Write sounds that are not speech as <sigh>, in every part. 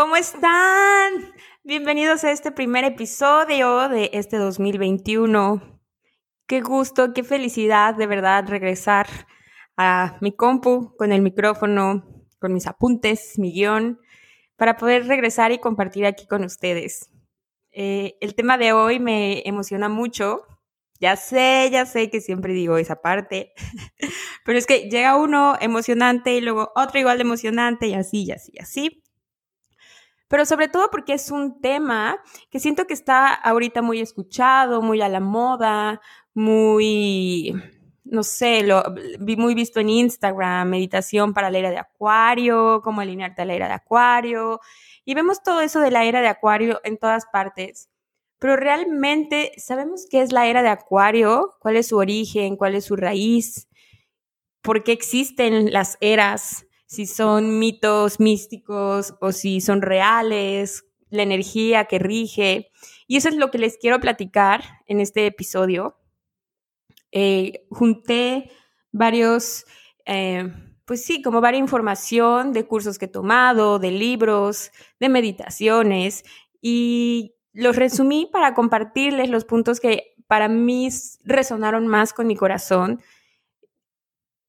¿Cómo están? Bienvenidos a este primer episodio de este 2021. Qué gusto, qué felicidad de verdad regresar a mi compu con el micrófono, con mis apuntes, mi guion, para poder regresar y compartir aquí con ustedes. Eh, el tema de hoy me emociona mucho. Ya sé, ya sé que siempre digo esa parte, <laughs> pero es que llega uno emocionante y luego otro igual de emocionante y así, y así, y así pero sobre todo porque es un tema que siento que está ahorita muy escuchado, muy a la moda, muy, no sé, lo vi muy visto en Instagram, meditación para la era de Acuario, cómo alinearte a la era de Acuario, y vemos todo eso de la era de Acuario en todas partes. Pero realmente sabemos qué es la era de Acuario, cuál es su origen, cuál es su raíz, por qué existen las eras, si son mitos místicos o si son reales, la energía que rige. Y eso es lo que les quiero platicar en este episodio. Eh, junté varios, eh, pues sí, como varias información de cursos que he tomado, de libros, de meditaciones y los resumí para compartirles los puntos que para mí resonaron más con mi corazón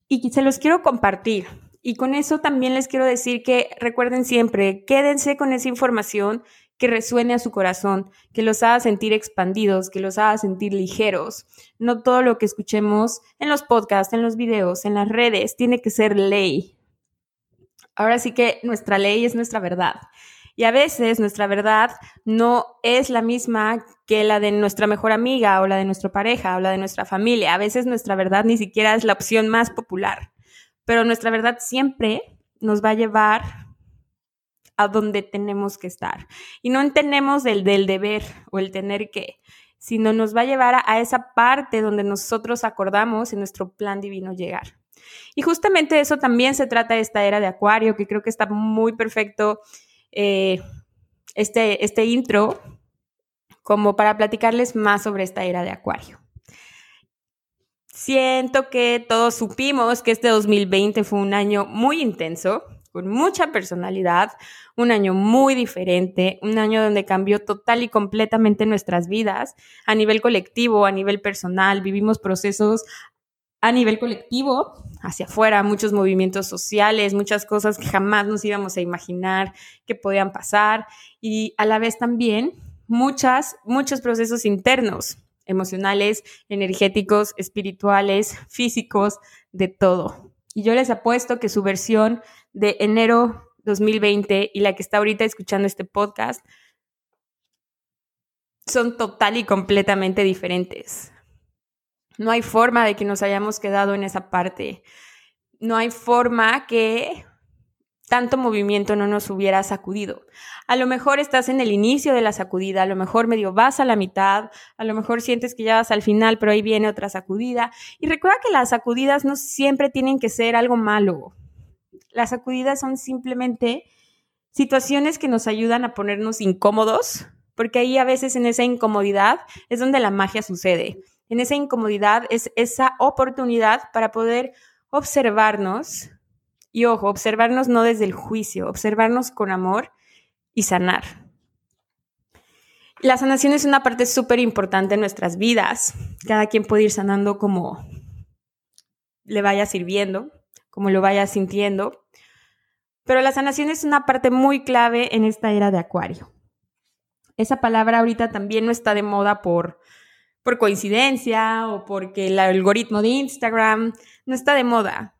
y se los quiero compartir y con eso también les quiero decir que recuerden siempre, quédense con esa información que resuene a su corazón, que los haga sentir expandidos, que los haga sentir ligeros. No todo lo que escuchemos en los podcasts, en los videos, en las redes, tiene que ser ley. Ahora sí que nuestra ley es nuestra verdad. Y a veces nuestra verdad no es la misma que la de nuestra mejor amiga o la de nuestra pareja o la de nuestra familia. A veces nuestra verdad ni siquiera es la opción más popular pero nuestra verdad siempre nos va a llevar a donde tenemos que estar. Y no entendemos el del deber o el tener que, sino nos va a llevar a, esa parte donde nosotros acordamos en nuestro plan divino llegar. Y justamente eso también se trata de esta era de Acuario, que creo que está muy perfecto eh, este, este intro como para platicarles más sobre esta era de Acuario. Siento que todos supimos que este 2020 fue un año muy intenso, con mucha personalidad, un año muy diferente, un año donde cambió total y completamente nuestras vidas a nivel colectivo, a nivel personal, vivimos procesos a nivel colectivo, hacia afuera, muchos movimientos sociales, muchas cosas que jamás nos íbamos a imaginar que podían pasar. Y a la vez también muchas, muchos procesos internos, emocionales, energéticos, espirituales, físicos, de todo. Y yo les apuesto que su versión de enero 2020 y la que está ahorita escuchando este podcast son total y completamente diferentes. No hay forma de que nos hayamos quedado en esa parte. No hay forma que tanto movimiento no nos hubiera sacudido. A lo mejor estás en el inicio de la sacudida, a lo mejor medio vas a la mitad, a lo mejor sientes que ya vas al final, pero ahí viene otra sacudida. Y recuerda que las sacudidas no siempre tienen que ser algo malo. Las sacudidas son simplemente situaciones que nos ayudan a ponernos incómodos, porque ahí a veces en esa incomodidad es donde la magia sucede. En esa incomodidad es esa oportunidad para poder observarnos y ojo, observarnos no desde el juicio, observarnos con amor y sanar. La sanación es una parte súper importante en nuestras vidas. Cada quien puede ir sanando como le vaya sirviendo, como lo vaya sintiendo. Pero la sanación es una parte muy clave en esta era de Acuario. Esa palabra ahorita también no está de moda por, por coincidencia o porque el algoritmo de Instagram no está de moda.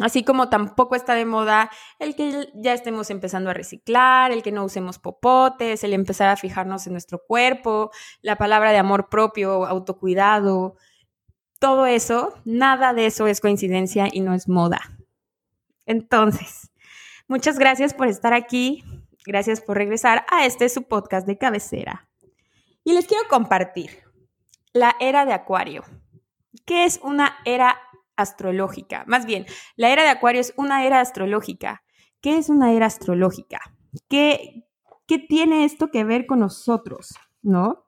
Así como tampoco está de moda el que ya estemos empezando a reciclar, el que no usemos popotes, el empezar a fijarnos en nuestro cuerpo, la palabra de amor propio, autocuidado, todo eso, nada de eso es coincidencia y no es moda. Entonces, Muchas gracias por estar aquí, gracias por regresar a este su podcast de cabecera. Y les quiero compartir la era de Acuario. ¿Qué es una era astrológica? Más bien, la era de Acuario es una era astrológica. ¿Qué es una era astrológica? ¿Qué, qué tiene esto que ver con nosotros? ¿No?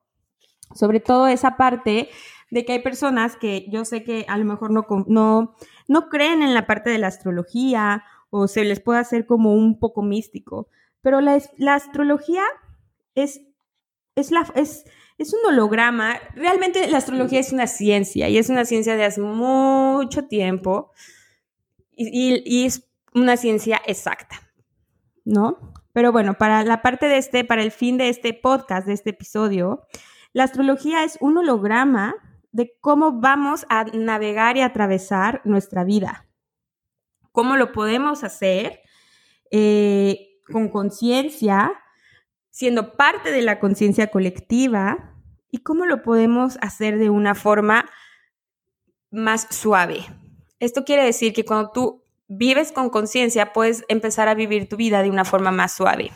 Sobre todo esa parte de que hay personas que yo sé que a lo mejor no, no, no creen en la parte de la astrología o se les puede hacer como un poco místico, pero la, la astrología es, es, la, es, es un holograma. Realmente la astrología es una ciencia y es una ciencia de hace mucho tiempo y, es una ciencia exacta, ¿no? Pero bueno, para la parte de este, para el fin de este podcast, de este episodio, la astrología es un holograma de cómo vamos a navegar y atravesar nuestra vida. ¿Cómo lo podemos hacer eh, con conciencia, siendo parte de la conciencia colectiva? ¿Y cómo lo podemos hacer de una forma más suave? Esto quiere decir que cuando tú vives con conciencia, puedes empezar a vivir tu vida de una forma más suave.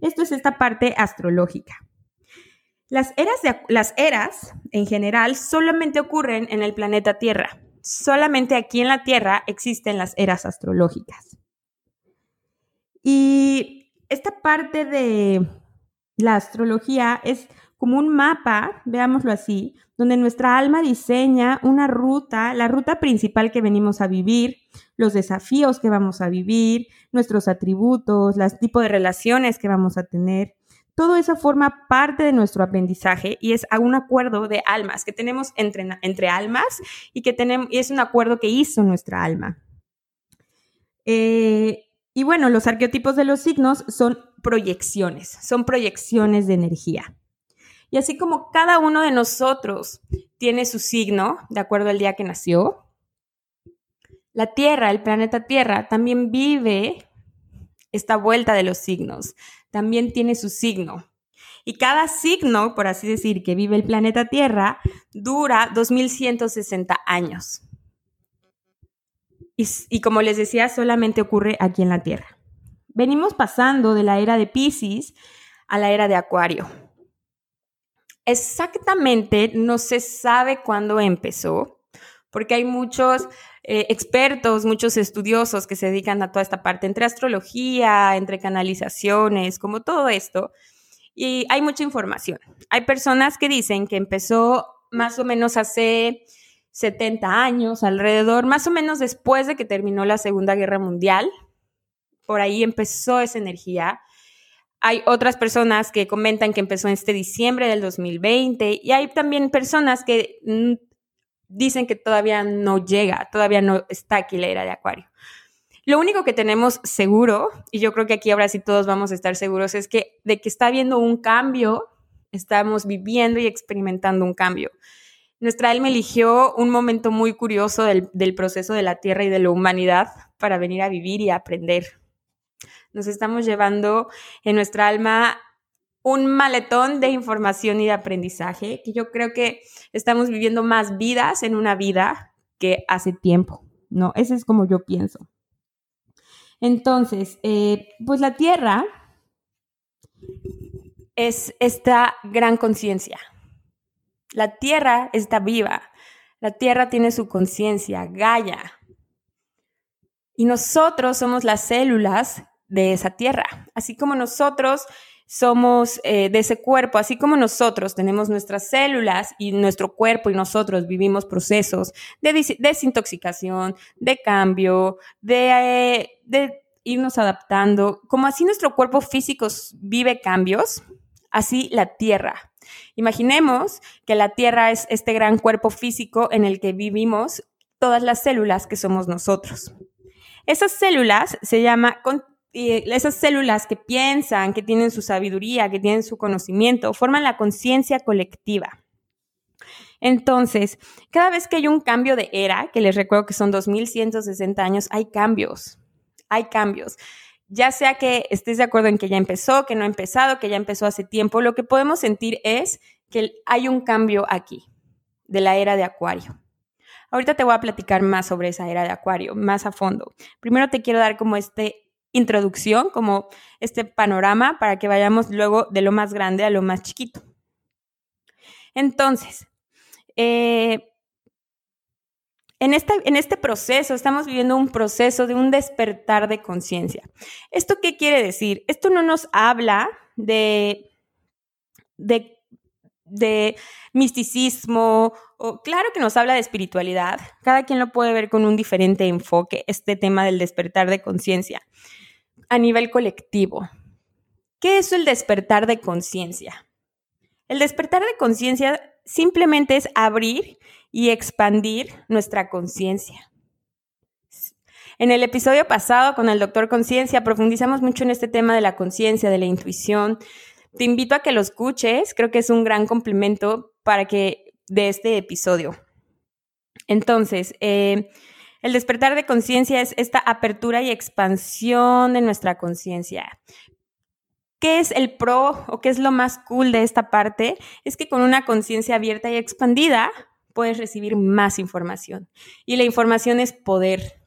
Esto es esta parte astrológica. Las eras, las eras, en general, solamente ocurren en el planeta Tierra. Solamente aquí en la Tierra existen las eras astrológicas. Y esta parte de la astrología es como un mapa, veámoslo así, donde nuestra alma diseña una ruta, la ruta principal que venimos a vivir, los desafíos que vamos a vivir, nuestros atributos, los tipos de relaciones que vamos a tener. Todo eso forma parte de nuestro aprendizaje y es un acuerdo de almas que tenemos entre, entre almas y que tenemos, y es un acuerdo que hizo nuestra alma. Eh, y bueno, los arqueotipos de los signos son proyecciones, son proyecciones de energía. Y así como cada uno de nosotros tiene su signo de acuerdo al día que nació, la Tierra, el planeta Tierra, también vive esta vuelta de los signos también tiene su signo. Y cada signo, por así decir, que vive el planeta Tierra, dura 2160 años. Y, como les decía, solamente ocurre aquí en la Tierra. Venimos pasando de la era de Pisces a la era de Acuario. Exactamente no se sabe cuándo empezó, porque hay muchos eh, expertos, muchos estudiosos que se dedican a toda esta parte, entre astrología, entre canalizaciones, como todo esto. Y hay mucha información. Hay personas que dicen que empezó más o menos hace 70 años, alrededor, más o menos después de que terminó la Segunda Guerra Mundial. Por ahí empezó esa energía. Hay otras personas que comentan que empezó en este diciembre del 2020 y hay también personas que dicen que todavía no llega, todavía no está aquí la era de Acuario. Lo único que tenemos seguro, y yo creo que aquí ahora sí todos vamos a estar seguros, es que de que está habiendo un cambio, estamos viviendo y experimentando un cambio. Nuestra alma eligió un momento muy curioso del, del proceso de la Tierra y de la humanidad para venir a vivir y a aprender. Nos estamos llevando en nuestra alma un maletón de información y de aprendizaje, que yo creo que estamos viviendo más vidas en una vida que hace tiempo, ¿no? Ese es como yo pienso. Entonces, eh, pues la Tierra es esta gran conciencia. La Tierra está viva. La Tierra tiene su conciencia, Gaia. Y nosotros somos las células de esa Tierra. Así como nosotros somos eh, de ese cuerpo, así como nosotros tenemos nuestras células y nuestro cuerpo y nosotros vivimos procesos de desintoxicación, de cambio, de, de irnos adaptando, como así nuestro cuerpo físico vive cambios, así la Tierra. Imaginemos que la Tierra es este gran cuerpo físico en el que vivimos todas las células que somos nosotros. Esas células se llama esas células que piensan, que tienen su sabiduría, que tienen su conocimiento, forman la conciencia colectiva. Entonces, cada vez que hay un cambio de era, que les recuerdo que son 2160 años, hay cambios, hay cambios. Ya sea que estés de acuerdo en que ya empezó, que no ha empezado, que ya empezó hace tiempo, lo que podemos sentir es que hay un cambio aquí, de la era de Acuario. Ahorita te voy a platicar más sobre esa era de Acuario, más a fondo. Primero te quiero dar como este introducción, como este panorama para que vayamos luego de lo más grande a lo más chiquito. Entonces, eh, en, este proceso, estamos viviendo un proceso de un despertar de conciencia. ¿Esto qué quiere decir? Esto no nos habla de, de, de misticismo, o, claro que nos habla de espiritualidad. Cada quien lo puede ver con un diferente enfoque, este tema del despertar de conciencia a nivel colectivo. ¿Qué es el despertar de conciencia? El despertar de conciencia simplemente es abrir y expandir nuestra conciencia. En el episodio pasado con el doctor Conciencia profundizamos mucho en este tema de la conciencia, de la intuición. Te invito a que lo escuches, creo que es un gran complemento para que de este episodio. Entonces, eh, el despertar de conciencia es esta apertura y expansión de nuestra conciencia. ¿Qué es el pro o qué es lo más cool de esta parte? Es que con una conciencia abierta y expandida puedes recibir más información. Y la información es poder.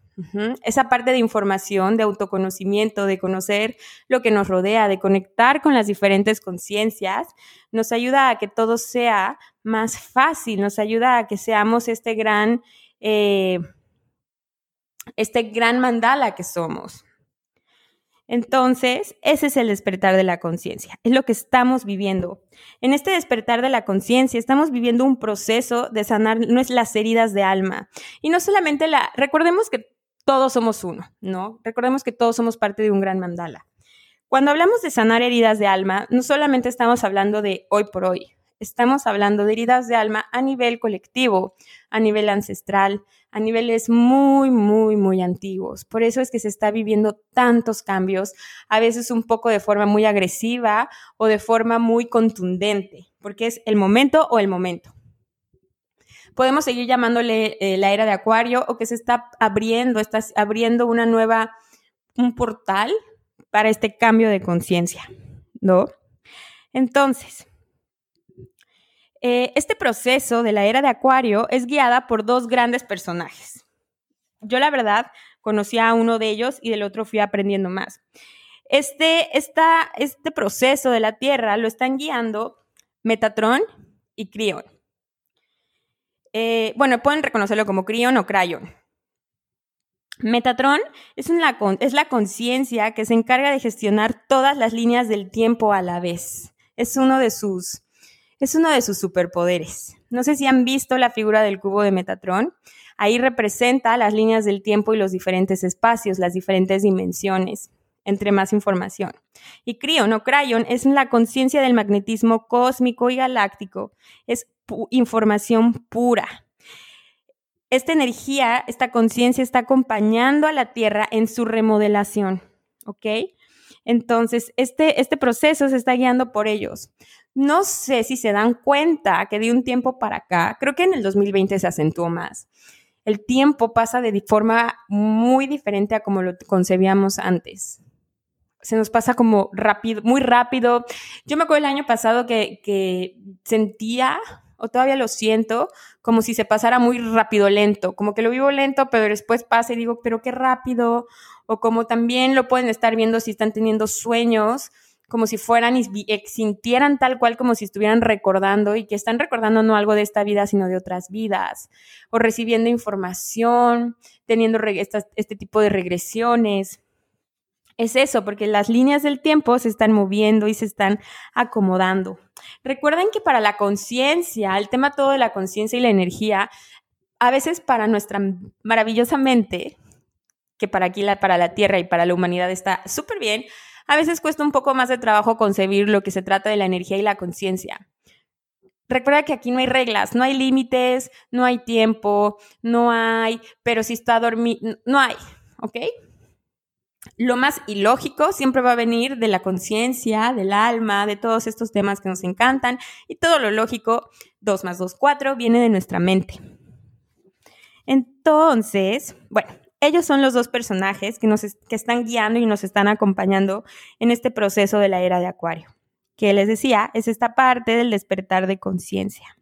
Esa parte de información, de autoconocimiento, de conocer lo que nos rodea, de conectar con las diferentes conciencias, nos ayuda a que todo sea más fácil, nos ayuda a que seamos este gran, eh, este gran mandala que somos. Entonces, ese es el despertar de la conciencia, es lo que estamos viviendo. En este despertar de la conciencia estamos viviendo un proceso de sanar las heridas de alma. Y no solamente la, recordemos que todos somos uno, ¿no? Recordemos que todos somos parte de un gran mandala. Cuando hablamos de sanar heridas de alma, no solamente estamos hablando de hoy por hoy, estamos hablando de heridas de alma a nivel colectivo, a nivel ancestral, a niveles muy, muy, muy antiguos. Por eso es que se está viviendo tantos cambios, a veces un poco de forma muy agresiva o de forma muy contundente, porque es el momento o el momento. Podemos seguir llamándole eh, la era de Acuario o que se está abriendo, está abriendo una nueva, un portal para este cambio de conciencia, ¿no? Entonces, eh, este proceso de la era de Acuario es guiada por dos grandes personajes. Yo la verdad conocí a uno de ellos y del otro fui aprendiendo más. Este, este proceso de la Tierra lo están guiando Metatron y Crion. Eh, bueno, pueden reconocerlo como Crion o Crayon. Metatron es, es la conciencia que se encarga de gestionar todas las líneas del tiempo a la vez. Es uno de sus es uno de sus superpoderes. No sé si han visto la figura del cubo de Metatron. Ahí representa las líneas del tiempo y los diferentes espacios, las diferentes dimensiones, entre más información. Y Crion o Crayon es la conciencia del magnetismo cósmico y galáctico. Es información pura. Esta energía, esta conciencia está acompañando a la Tierra en su remodelación. ¿Ok? Entonces, este, este proceso se está guiando por ellos. No sé si se dan cuenta que de un tiempo para acá, creo que en el 2020 se acentuó más. El tiempo pasa de forma muy diferente a como lo concebíamos antes. Se nos pasa como rápido, muy rápido. Yo me acuerdo el año pasado que, que sentía, o todavía lo siento, como si se pasara muy rápido, lento. Como que lo vivo lento, pero después pasa y digo, pero qué rápido o como también lo pueden estar viendo si están teniendo sueños, como si fueran y sintieran tal cual como si estuvieran recordando y que están recordando no algo de esta vida, sino de otras vidas, o recibiendo información, teniendo este tipo de regresiones. Es eso, porque las líneas del tiempo se están moviendo y se están acomodando. Recuerden que para la conciencia, el tema todo de la conciencia y la energía, a veces para nuestra maravillosa mente, que para aquí, para la Tierra y para la humanidad está súper bien, a veces cuesta un poco más de trabajo concebir lo que se trata de la energía y la conciencia. Recuerda que aquí no hay reglas, no hay límites, no hay tiempo, no hay, pero si está dormido, no hay, ¿ok? Lo más ilógico siempre va a venir de la conciencia, del alma, de todos estos temas que nos encantan y todo lo lógico, 2 más 2, 4, viene de nuestra mente. Entonces, bueno, ellos son los dos personajes que nos que están guiando y nos están acompañando en este proceso de la era de Acuario, que les decía, es esta parte del despertar de conciencia.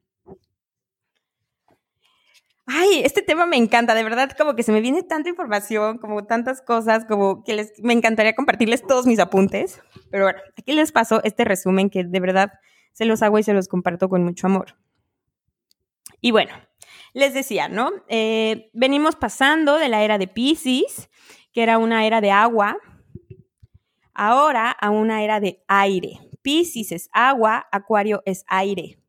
Ay, este tema me encanta, de verdad, como que se me viene tanta información, como tantas cosas, como que les, me encantaría compartirles todos mis apuntes. Pero bueno, aquí les paso este resumen que de verdad se los hago y se los comparto con mucho amor. Y bueno, les decía, ¿no? Eh, venimos pasando de la era de Pisces, que era una era de agua, ahora a una era de aire. Pisces es agua, Acuario es aire.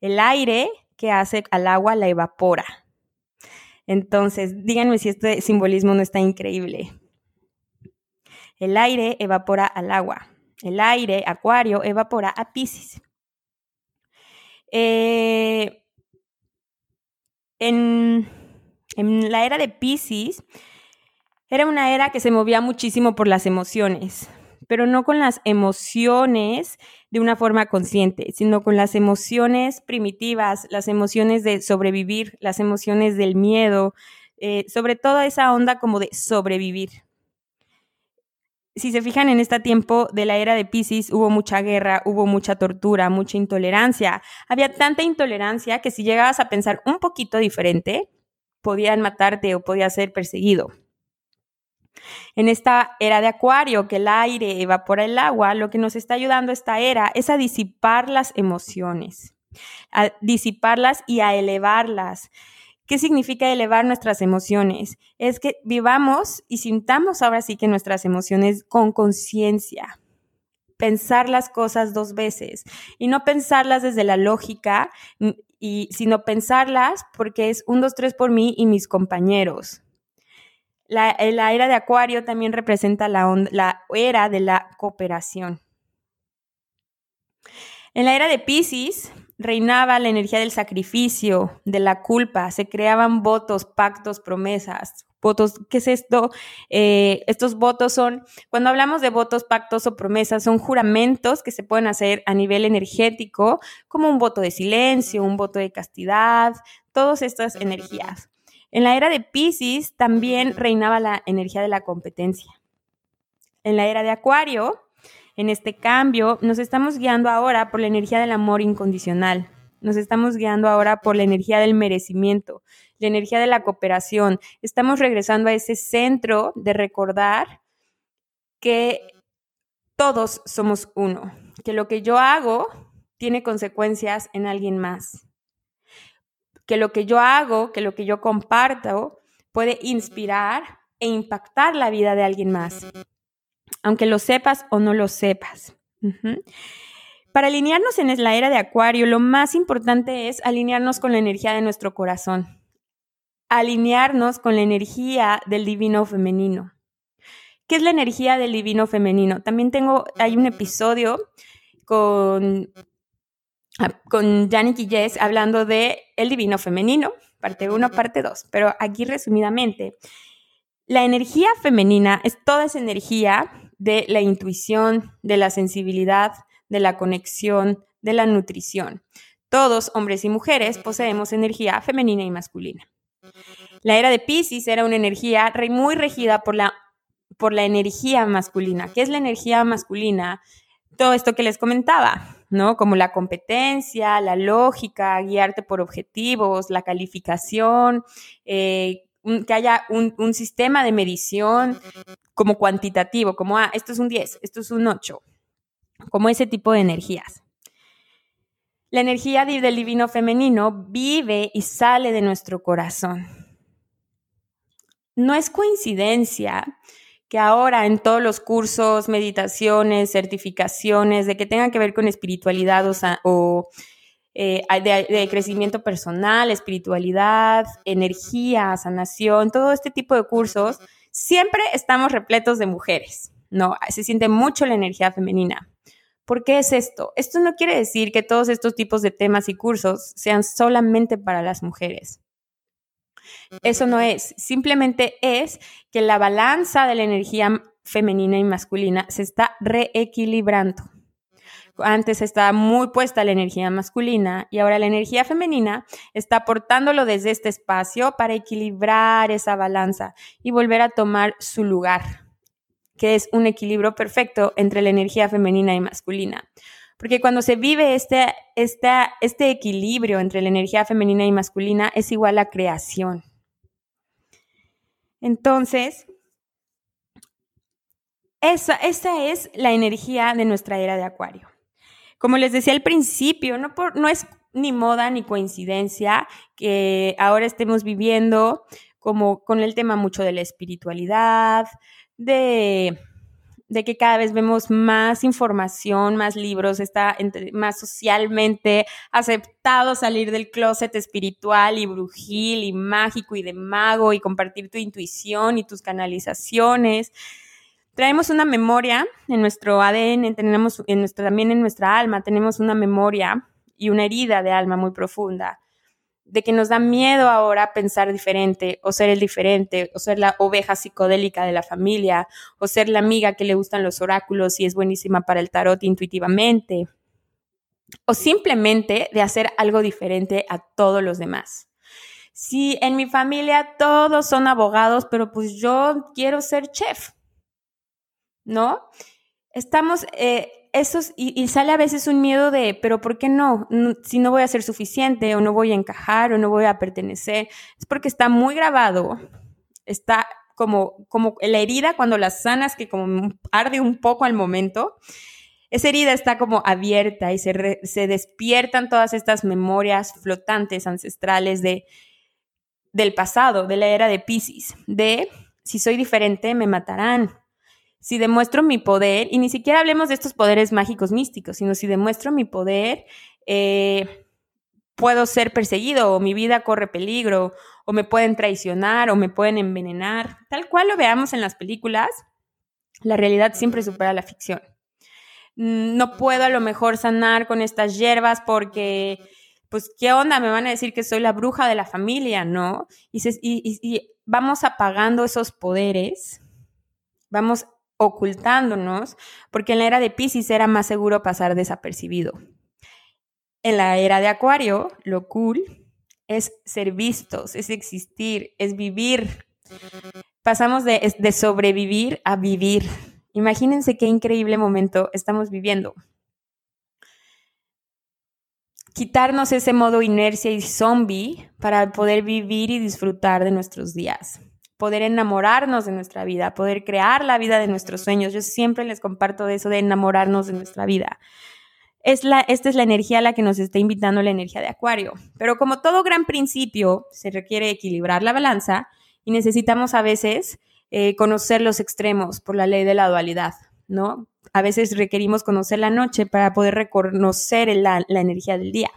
El aire que hace al agua la evapora. Entonces, díganme si este simbolismo no está increíble. El aire evapora al agua. El aire, acuario, evapora a Pisces. Eh, en, la era de Pisces, era una era que se movía muchísimo por las emociones, pero no con las emociones de una forma consciente, sino con las emociones primitivas, las emociones de sobrevivir, las emociones del miedo, eh, sobre todo esa onda como de sobrevivir. Si se fijan en este tiempo de la era de Pisces, hubo mucha guerra, hubo mucha tortura, mucha intolerancia. Había tanta intolerancia que si llegabas a pensar un poquito diferente, podían matarte o podías ser perseguido. En esta era de acuario, que el aire evapora el agua, lo que nos está ayudando esta era es a disipar las emociones, a disiparlas y a elevarlas. ¿Qué significa elevar nuestras emociones? Es que vivamos y sintamos ahora sí que nuestras emociones con conciencia. Pensar las cosas dos veces y no pensarlas desde la lógica, y, sino pensarlas porque es un, dos, tres por mí y mis compañeros. La, era de Acuario también representa la, la era de la cooperación. En la era de Pisces reinaba la energía del sacrificio, de la culpa, se creaban votos, pactos, promesas. Votos, ¿qué es esto? Eh, estos votos son, cuando hablamos de votos, pactos o promesas, son juramentos que se pueden hacer a nivel energético, como un voto de silencio, un voto de castidad, todas estas energías. En la era de Pisces también reinaba la energía de la competencia. En la era de Acuario, en este cambio, nos estamos guiando ahora por la energía del amor incondicional. Nos estamos guiando ahora por la energía del merecimiento, la energía de la cooperación. Estamos regresando a ese centro de recordar que todos somos uno, que lo que yo hago tiene consecuencias en alguien más que lo que yo hago, que lo que yo comparto puede inspirar e impactar la vida de alguien más, aunque lo sepas o no lo sepas. Para alinearnos en la era de Acuario, lo más importante es alinearnos con la energía de nuestro corazón, alinearnos con la energía del divino femenino. ¿Qué es la energía del divino femenino? También tengo, hay un episodio con Ah, con Yannick y Jess hablando de el divino femenino, parte 1, parte 2. Pero aquí resumidamente, la energía femenina es toda esa energía de la intuición, de la sensibilidad, de la conexión, de la nutrición. Todos, hombres y mujeres, poseemos energía femenina y masculina. La era de Pisces era una energía muy regida por la, por la energía masculina. ¿Qué es la energía masculina? Todo esto que les comentaba, ¿no? Como la competencia, la lógica, guiarte por objetivos, la calificación, eh, que haya un, sistema de medición como cuantitativo, como, ah, esto es un 10, esto es un 8, como ese tipo de energías. La energía del divino femenino vive y sale de nuestro corazón. No es coincidencia que ahora en todos los cursos, meditaciones, certificaciones, de que tengan que ver con espiritualidad o, eh, de, crecimiento personal, espiritualidad, energía, sanación, todo este tipo de cursos, siempre estamos repletos de mujeres, ¿no? Se siente mucho la energía femenina. ¿Por qué es esto? Esto no quiere decir que todos estos tipos de temas y cursos sean solamente para las mujeres. Eso no es, simplemente es que la balanza de la energía femenina y masculina se está reequilibrando. Antes estaba muy puesta la energía masculina y ahora la energía femenina está aportándolo desde este espacio para equilibrar esa balanza y volver a tomar su lugar, que es un equilibrio perfecto entre la energía femenina y masculina. Porque cuando se vive este, este, este equilibrio entre la energía femenina y masculina es igual a creación. Entonces, esa, esa es la energía de nuestra era de Acuario. Como les decía al principio, no, no es ni moda ni coincidencia que ahora estemos viviendo como con el tema mucho de la espiritualidad, de de que cada vez vemos más información, más libros, está más socialmente aceptado salir del closet espiritual y brujil y mágico y de mago y compartir tu intuición y tus canalizaciones. Traemos una memoria en nuestro ADN, tenemos en nuestro, también en nuestra alma, tenemos una memoria y una herida de alma muy profunda de que nos da miedo ahora pensar diferente o ser el diferente o ser la oveja psicodélica de la familia o ser la amiga que le gustan los oráculos y es buenísima para el tarot intuitivamente o simplemente de hacer algo diferente a todos los demás. Si en mi familia todos son abogados, pero pues yo quiero ser chef, ¿no? Estamos, eh, y, sale a veces un miedo de, pero ¿por qué no? Si no voy a ser suficiente o no voy a encajar o no voy a pertenecer, es porque está muy grabado, está como, como la herida cuando la sanas, que como arde un poco al momento, esa herida está como abierta y se, se despiertan todas estas memorias flotantes ancestrales de, del pasado, de la era de Pisces, de si soy diferente me matarán, si demuestro mi poder, y ni siquiera hablemos de estos poderes mágicos místicos, sino si demuestro mi poder, eh, puedo ser perseguido o mi vida corre peligro o me pueden traicionar o me pueden envenenar. Tal cual lo veamos en las películas, la realidad siempre supera la ficción. Mm, no puedo a lo mejor sanar con estas hierbas porque, pues, ¿qué onda? Me van a decir que soy la bruja de la familia, ¿no? Y, y, y vamos apagando esos poderes, vamos ocultándonos, porque en la era de Pisces era más seguro pasar desapercibido. En la era de Acuario, lo cool es ser vistos, es existir, es vivir. Pasamos de, de sobrevivir a vivir. Imagínense qué increíble momento estamos viviendo. Quitarnos ese modo inercia y zombie para poder vivir y disfrutar de nuestros días poder enamorarnos de nuestra vida, poder crear la vida de nuestros sueños. Yo siempre les comparto eso de enamorarnos de nuestra vida. Es la, esta es la energía a la que nos está invitando la energía de Acuario. Pero como todo gran principio, se requiere equilibrar la balanza y necesitamos a veces eh, conocer los extremos por la ley de la dualidad, ¿no? A veces requerimos conocer la noche para poder reconocer la, la energía del día.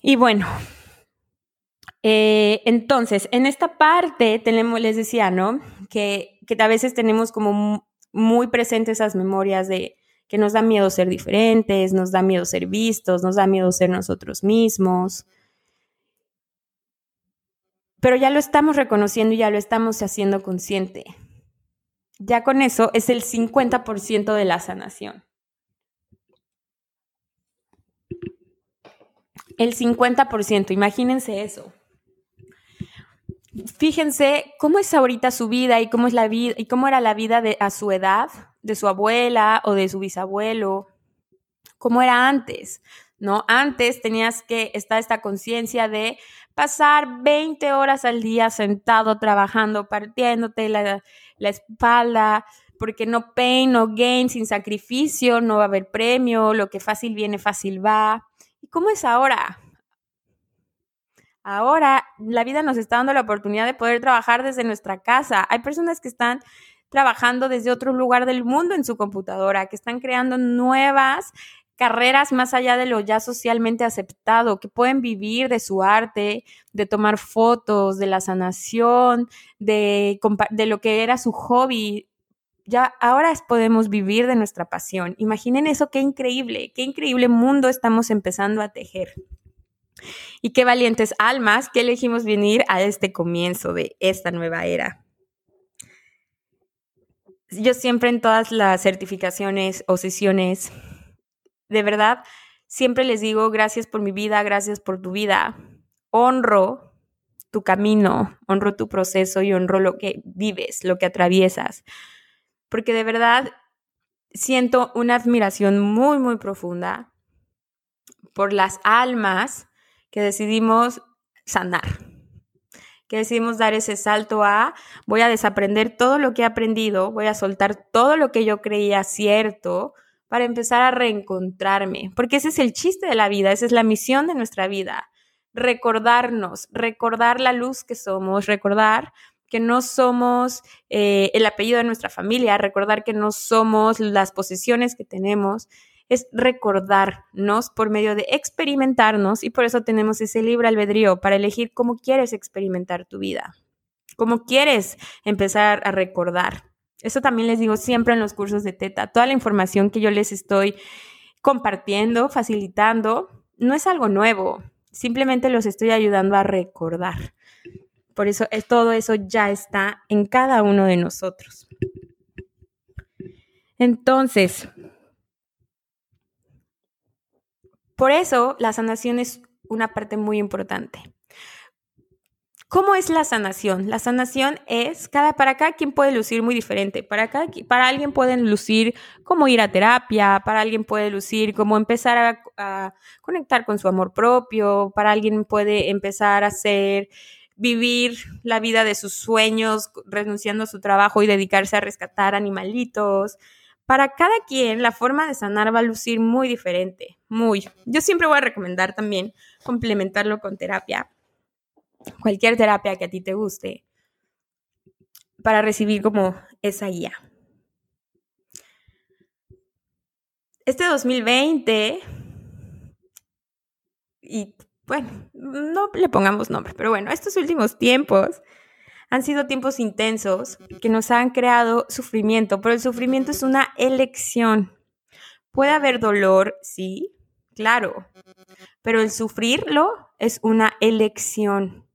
Y bueno, eh, entonces, en esta parte tenemos, les decía, ¿no? Que, que a veces tenemos como muy presentes esas memorias de que nos da miedo ser diferentes, nos da miedo ser vistos, nos da miedo ser nosotros mismos. Pero ya lo estamos reconociendo y ya lo estamos haciendo consciente. Ya con eso es el 50% de la sanación. El 50%, imagínense eso fíjense cómo es ahorita su vida y cómo es la vida y cómo era la vida de, a su edad, de su abuela o de su bisabuelo, cómo era antes, ¿no? Antes tenías que estar esta conciencia de pasar 20 horas al día sentado trabajando, partiéndote la, la espalda, porque no pain, no gain, sin sacrificio, no va a haber premio, lo que fácil viene, fácil va. ¿Y cómo es ahora? Ahora la vida nos está dando la oportunidad de poder trabajar desde nuestra casa. Hay personas que están trabajando desde otro lugar del mundo en su computadora, que están creando nuevas carreras más allá de lo ya socialmente aceptado, que pueden vivir de su arte, de tomar fotos, de la sanación, de, de lo que era su hobby. Ya ahora podemos vivir de nuestra pasión. Imaginen eso, qué increíble, qué increíble mundo estamos empezando a tejer. Y qué valientes almas que elegimos venir a este comienzo de esta nueva era. Yo siempre en todas las certificaciones o sesiones, de verdad, siempre les digo gracias por mi vida, gracias por tu vida. Honro tu camino, honro tu proceso y honro lo que vives, lo que atraviesas. Porque de verdad siento una admiración muy, muy profunda por las almas que decidimos sanar, que decidimos dar ese salto a voy a desaprender todo lo que he aprendido, voy a soltar todo lo que yo creía cierto para empezar a reencontrarme, porque ese es el chiste de la vida, esa es la misión de nuestra vida, recordarnos, recordar la luz que somos, recordar que no somos eh, el apellido de nuestra familia, recordar que no somos las posesiones que tenemos, es recordarnos por medio de experimentarnos y por eso tenemos ese libre albedrío para elegir cómo quieres experimentar tu vida, cómo quieres empezar a recordar. Eso también les digo siempre en los cursos de Teta. Toda la información que yo les estoy compartiendo, facilitando, no es algo nuevo, simplemente los estoy ayudando a recordar. Por eso todo eso ya está en cada uno de nosotros. Entonces, por eso la sanación es una parte muy importante. ¿Cómo es la sanación? La sanación es, cada, para cada quien puede lucir muy diferente. Para, para alguien pueden lucir como ir a terapia, para alguien puede lucir como empezar a, a conectar con su amor propio, para alguien puede empezar a hacer vivir la vida de sus sueños, renunciando a su trabajo y dedicarse a rescatar animalitos. Para cada quien, la forma de sanar va a lucir muy diferente, muy. Yo siempre voy a recomendar también complementarlo con terapia, cualquier terapia que a ti te guste, para recibir como esa guía. Este 2020 y bueno, no le pongamos nombre, pero bueno, estos últimos tiempos han sido tiempos intensos que nos han creado sufrimiento, pero el sufrimiento es una elección. Puede haber dolor, sí, claro, pero el sufrirlo es una elección.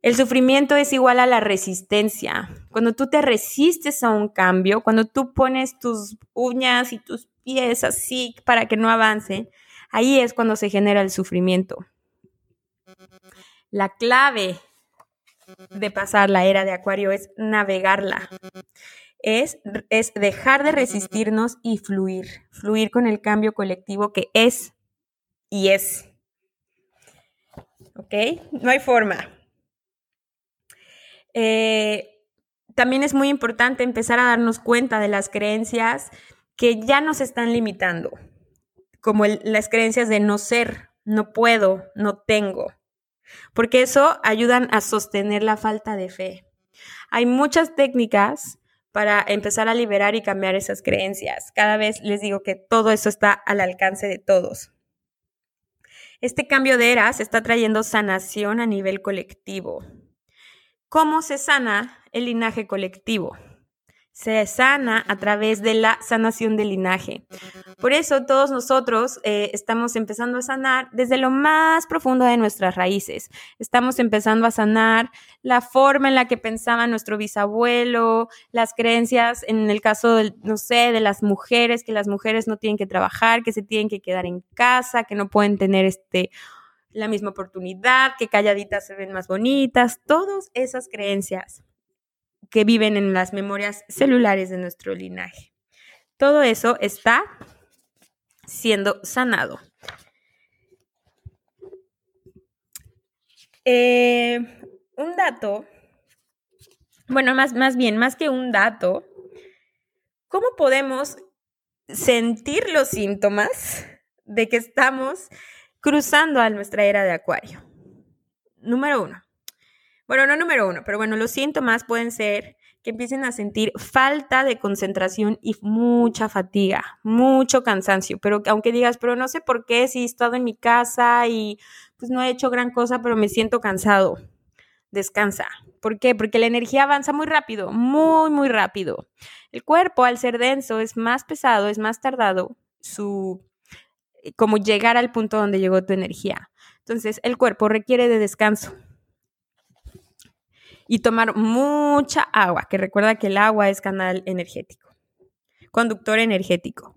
El sufrimiento es igual a la resistencia. Cuando tú te resistes a un cambio, cuando tú pones tus uñas y tus pies así para que no avance, Ahí es cuando se genera el sufrimiento. La clave de pasar la era de Acuario es navegarla. Es, es, dejar de resistirnos y fluir, fluir con el cambio colectivo que es y es. ¿Ok? No hay forma. Eh, también es muy importante empezar a darnos cuenta de las creencias que ya nos están limitando como las creencias de no ser, no puedo, no tengo, porque eso ayudan a sostener la falta de fe. Hay muchas técnicas para empezar a liberar y cambiar esas creencias. Cada vez les digo que todo eso está al alcance de todos. Este cambio de eras está trayendo sanación a nivel colectivo. ¿Cómo se sana el linaje colectivo? Se sana a través de la sanación del linaje. Por eso todos nosotros eh, estamos empezando a sanar desde lo más profundo de nuestras raíces. Estamos empezando a sanar la forma en la que pensaba nuestro bisabuelo, las creencias, en el caso, no sé, de las mujeres, que las mujeres no tienen que trabajar, que se tienen que quedar en casa, que no pueden tener este la misma oportunidad, que calladitas se ven más bonitas, todas esas creencias que viven en las memorias celulares de nuestro linaje. Todo eso está siendo sanado. Eh, un dato, bueno, más, más bien, más que un dato, ¿cómo podemos sentir los síntomas de que estamos cruzando a nuestra era de acuario? Número uno, bueno, no número uno, pero bueno, los síntomas pueden ser que empiecen a sentir falta de concentración y mucha fatiga, mucho cansancio, pero aunque digas, pero no sé por qué, si he estado en mi casa y pues no he hecho gran cosa, pero me siento cansado, descansa. ¿Por qué? Porque la energía avanza muy rápido, muy, muy rápido. El cuerpo, al ser denso, es más pesado, es más tardado su como llegar al punto donde llegó tu energía. Entonces, el cuerpo requiere de descanso y tomar mucha agua, que recuerda que el agua es canal energético, conductor energético.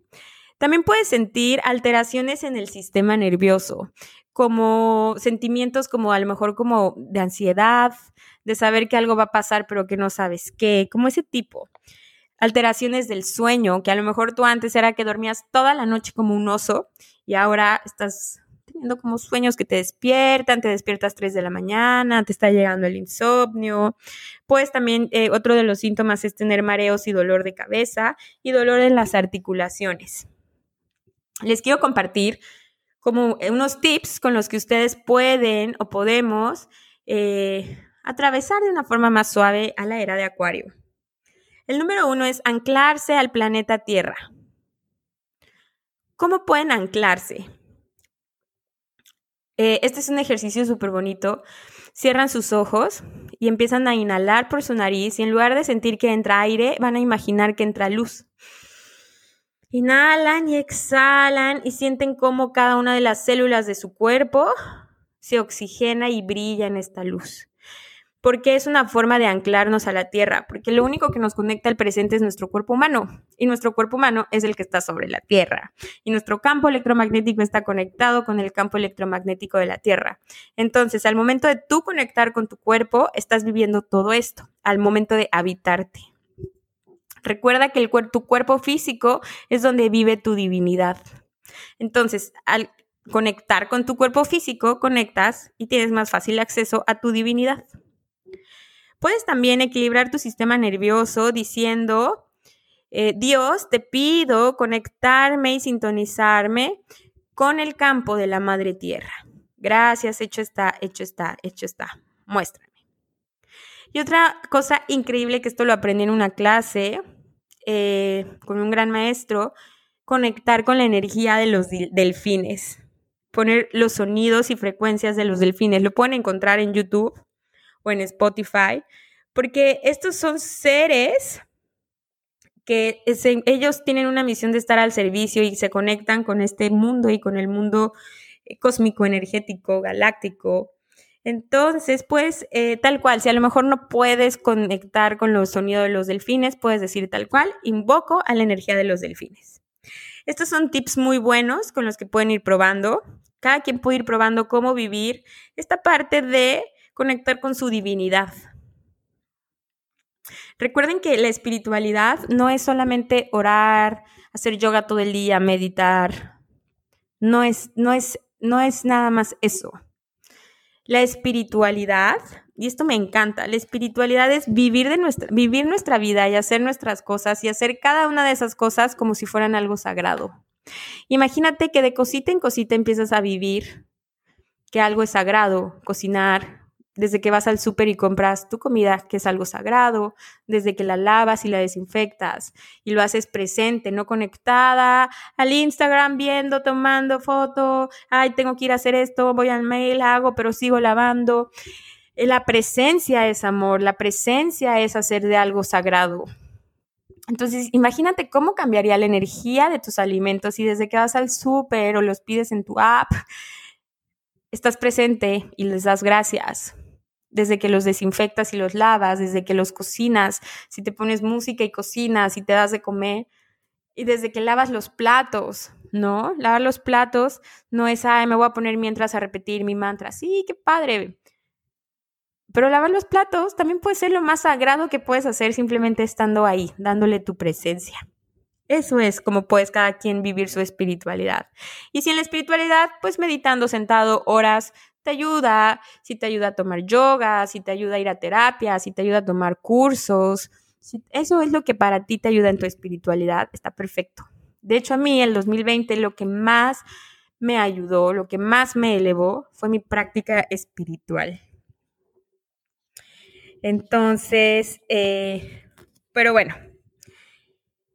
También puedes sentir alteraciones en el sistema nervioso, como sentimientos como a lo mejor como de ansiedad, de saber que algo va a pasar pero que no sabes qué, como ese tipo. alteraciones del sueño, que a lo mejor tú antes era que dormías toda la noche como un oso y ahora estás teniendo como sueños que te despiertan, te despiertas 3 de la mañana, te está llegando el insomnio. Pues también eh, otro de los síntomas es tener mareos y dolor de cabeza y dolor en las articulaciones. Les quiero compartir como unos tips con los que ustedes pueden o podemos eh, atravesar de una forma más suave a la era de Acuario. El número uno es anclarse al planeta Tierra. ¿Cómo pueden anclarse? Eh, este es un ejercicio súper bonito. Cierran sus ojos y empiezan a inhalar por su nariz y en lugar de sentir que entra aire, van a imaginar que entra luz. Inhalan y exhalan y sienten cómo cada una de las células de su cuerpo se oxigena y brilla en esta luz. Porque es una forma de anclarnos a la Tierra, porque lo único que nos conecta al presente es nuestro cuerpo humano, y nuestro cuerpo humano es el que está sobre la Tierra, y nuestro campo electromagnético está conectado con el campo electromagnético de la Tierra. Entonces, al momento de tú conectar con tu cuerpo, estás viviendo todo esto, al momento de habitarte. Recuerda que el tu cuerpo físico es donde vive tu divinidad. Entonces, al conectar con tu cuerpo físico, conectas y tienes más fácil acceso a tu divinidad. Puedes también equilibrar tu sistema nervioso diciendo, eh, Dios, te pido conectarme y sintonizarme con el campo de la Madre Tierra. Gracias, hecho está, hecho está, hecho está. Muéstrame. Y otra cosa increíble que esto lo aprendí en una clase eh, con un gran maestro, conectar con la energía de los delfines, poner los sonidos y frecuencias de los delfines. Lo pueden encontrar en YouTube o en Spotify, porque estos son seres que ellos tienen una misión de estar al servicio y se conectan con este mundo y con el mundo eh, cósmico, energético, galáctico. Entonces, pues, eh, tal cual, si a lo mejor no puedes conectar con los sonidos de los delfines, puedes decir tal cual, invoco a la energía de los delfines. Estos son tips muy buenos con los que pueden ir probando. Cada quien puede ir probando cómo vivir esta parte de conectar con su divinidad. Recuerden que la espiritualidad no es solamente orar, hacer yoga todo el día, meditar. No es, no es, no es nada más eso. La espiritualidad, y esto me encanta, la espiritualidad es vivir, nuestra, vivir nuestra vida y hacer nuestras cosas y hacer cada una de esas cosas como si fueran algo sagrado. Imagínate que de cosita en cosita empiezas a vivir que algo es sagrado, cocinar, desde que vas al súper y compras tu comida, que es algo sagrado, desde que la lavas y la desinfectas y lo haces presente, no conectada al Instagram viendo, tomando foto, ay, tengo que ir a hacer esto, voy al mail, hago, pero sigo lavando. Eh, la presencia es amor, la presencia es hacer de algo sagrado. Entonces, imagínate cómo cambiaría la energía de tus alimentos y desde que vas al súper o los pides en tu app, estás presente y les das gracias desde que los desinfectas y los lavas, desde que los cocinas, si te pones música y cocinas y te das de comer, y desde que lavas los platos, ¿no? Lavar los platos no es, ay, me voy a poner mientras a repetir mi mantra. Sí, qué padre. Pero lavar los platos también puede ser lo más sagrado que puedes hacer simplemente estando ahí, dándole tu presencia. Eso es como puedes cada quien vivir su espiritualidad. Y si en la espiritualidad, pues meditando sentado horas, te ayuda, si te ayuda a tomar yoga, si te ayuda a ir a terapia, si te ayuda a tomar cursos, si eso es lo que para ti te ayuda en tu espiritualidad, está perfecto. De hecho, a mí el 2020 lo que más me ayudó, lo que más me elevó fue mi práctica espiritual. Entonces, eh, pero bueno,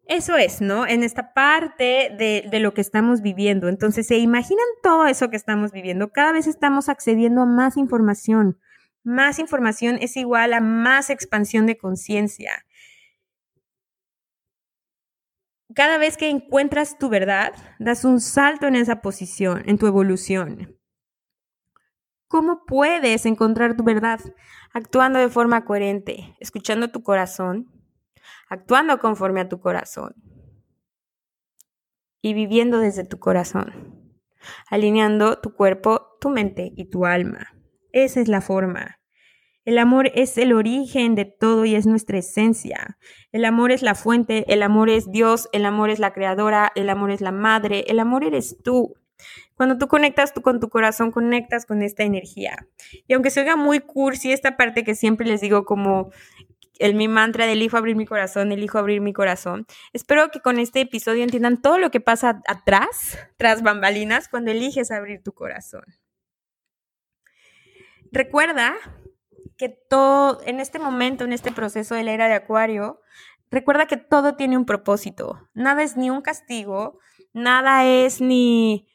eso es, ¿no? En esta parte de, lo que estamos viviendo. Entonces, ¿se imaginan todo eso que estamos viviendo? Cada vez estamos accediendo a más información. Más información es igual a más expansión de conciencia. Cada vez que encuentras tu verdad, das un salto en esa posición, en tu evolución. ¿Cómo puedes encontrar tu verdad? Actuando de forma coherente, escuchando tu corazón, actuando conforme a tu corazón y viviendo desde tu corazón, alineando tu cuerpo, tu mente y tu alma. Esa es la forma. El amor es el origen de todo y es nuestra esencia. El amor es la fuente, el amor es Dios, el amor es la creadora, el amor es la madre, el amor eres tú. Cuando tú conectas tú con tu corazón, conectas con esta energía. Y aunque se oiga muy cursi esta parte que siempre les digo como el mi mantra del hijo abrir mi corazón, el hijo abrir mi corazón. Espero que con este episodio entiendan todo lo que pasa atrás, tras bambalinas, cuando eliges abrir tu corazón. Recuerda que todo, en este momento, en este proceso de la era de Acuario, recuerda que todo tiene un propósito. Nada es ni un castigo, nada es ni,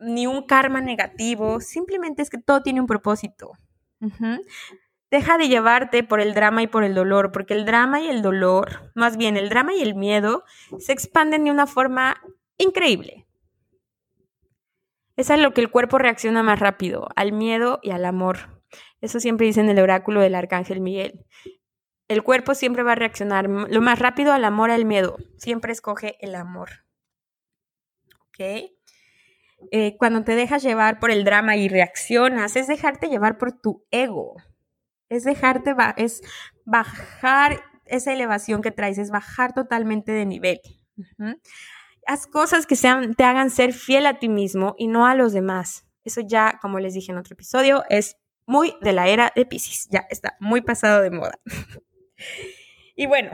ni un karma negativo, simplemente es que todo tiene un propósito. Deja de llevarte por el drama y por el dolor, porque el drama y el dolor, más bien el drama y el miedo, se expanden de una forma increíble. Es a lo que el cuerpo reacciona más rápido, al miedo y al amor. Eso siempre dice en el oráculo del arcángel Miguel. El cuerpo siempre va a reaccionar lo más rápido al amor, al miedo. Siempre escoge el amor. ¿Ok? Eh, cuando te dejas llevar por el drama y reaccionas, es dejarte llevar por tu ego es dejarte, es bajar esa elevación que traes, es bajar totalmente de nivel. Haz cosas que sean, te hagan ser fiel a ti mismo y no a los demás. Eso ya, como les dije en otro episodio, es muy de la era de Pisces. Ya está muy pasado de moda. <laughs> y bueno,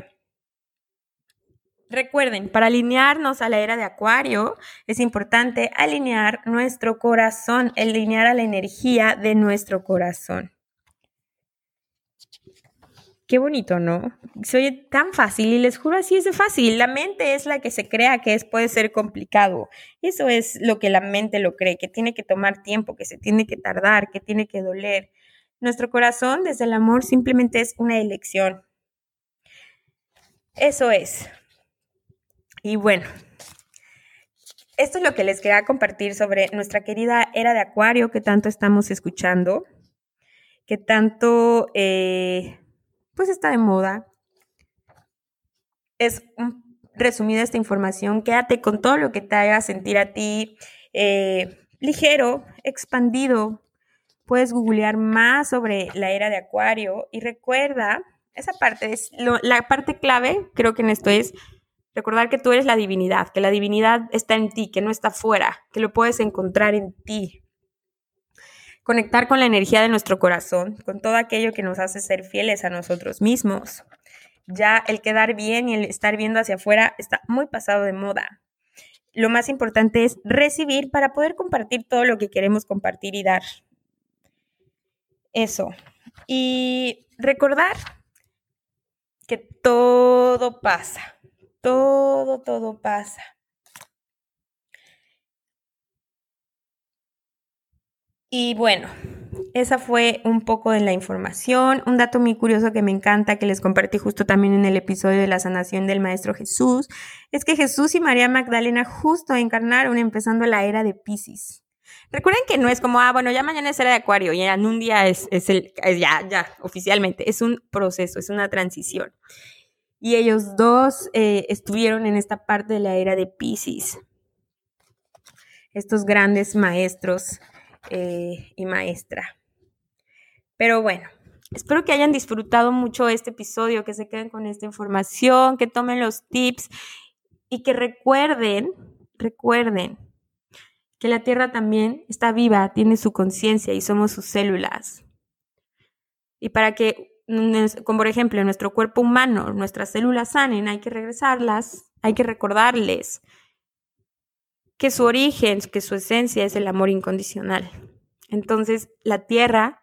recuerden, para alinearnos a la era de Acuario, es importante alinear nuestro corazón, alinear a la energía de nuestro corazón. Qué bonito, ¿no? Soy tan fácil y les juro así es de fácil. La mente es la que se crea que es, puede ser complicado. Eso es lo que la mente lo cree, que tiene que tomar tiempo, que se tiene que tardar, que tiene que doler. Nuestro corazón desde el amor simplemente es una elección. Eso es. Y bueno, esto es lo que les quería compartir sobre nuestra querida era de Acuario que tanto estamos escuchando, que tanto... Eh, pues está de moda. Es resumida esta información. Quédate con todo lo que te haga sentir a ti eh, ligero, expandido. Puedes googlear más sobre la era de Acuario y recuerda, esa parte es la parte clave, creo que en esto es recordar que tú eres la divinidad, que la divinidad está en ti, que no está fuera, que lo puedes encontrar en ti conectar con la energía de nuestro corazón, con todo aquello que nos hace ser fieles a nosotros mismos. Ya el quedar bien y el estar viendo hacia afuera está muy pasado de moda. Lo más importante es recibir para poder compartir todo lo que queremos compartir y dar. Eso. Y recordar que todo pasa. Todo, todo pasa. Y bueno, esa fue un poco de la información. Un dato muy curioso que me encanta, que les compartí justo también en el episodio de la sanación del Maestro Jesús, es que Jesús y María Magdalena justo encarnaron empezando la era de Pisces. Recuerden que no es como, ah, bueno, ya mañana es era de Acuario y en un día es, el, ya, ya, oficialmente, es un proceso, es una transición. Y ellos dos eh, estuvieron en esta parte de la era de Pisces. Estos grandes maestros eh, y maestra. Pero bueno, espero que hayan disfrutado mucho este episodio, que se queden con esta información, que tomen los tips y que recuerden, recuerden que la Tierra también está viva, tiene su conciencia y somos sus células. Y para que, como por ejemplo, nuestro cuerpo humano, nuestras células sanen, hay que regresarlas, hay que recordarles que su origen, que su esencia es el amor incondicional. Entonces, la Tierra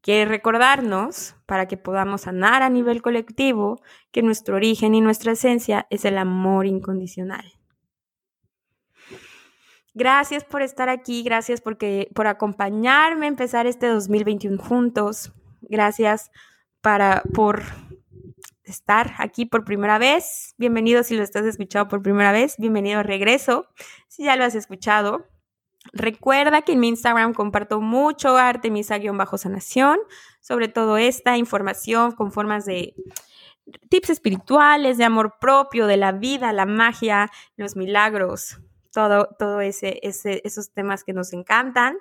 quiere recordarnos, para que podamos sanar a nivel colectivo, que nuestro origen y nuestra esencia es el amor incondicional. Gracias por estar aquí, gracias porque, por acompañarme a empezar este 2021 juntos. Gracias para, por estar aquí por primera vez. Bienvenido si lo estás escuchando por primera vez. Bienvenido a regreso si ya lo has escuchado. Recuerda que en mi Instagram comparto mucho arte bajo sanación sobre todo esta información con formas de tips espirituales, de amor propio, de la vida, la magia, los milagros, todo, todo ese, esos temas que nos encantan.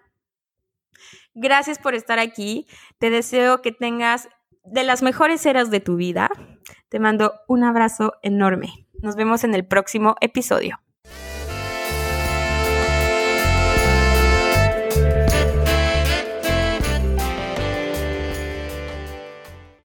Gracias por estar aquí. Te deseo que tengas de las mejores eras de tu vida. Te mando un abrazo enorme. Nos vemos en el próximo episodio.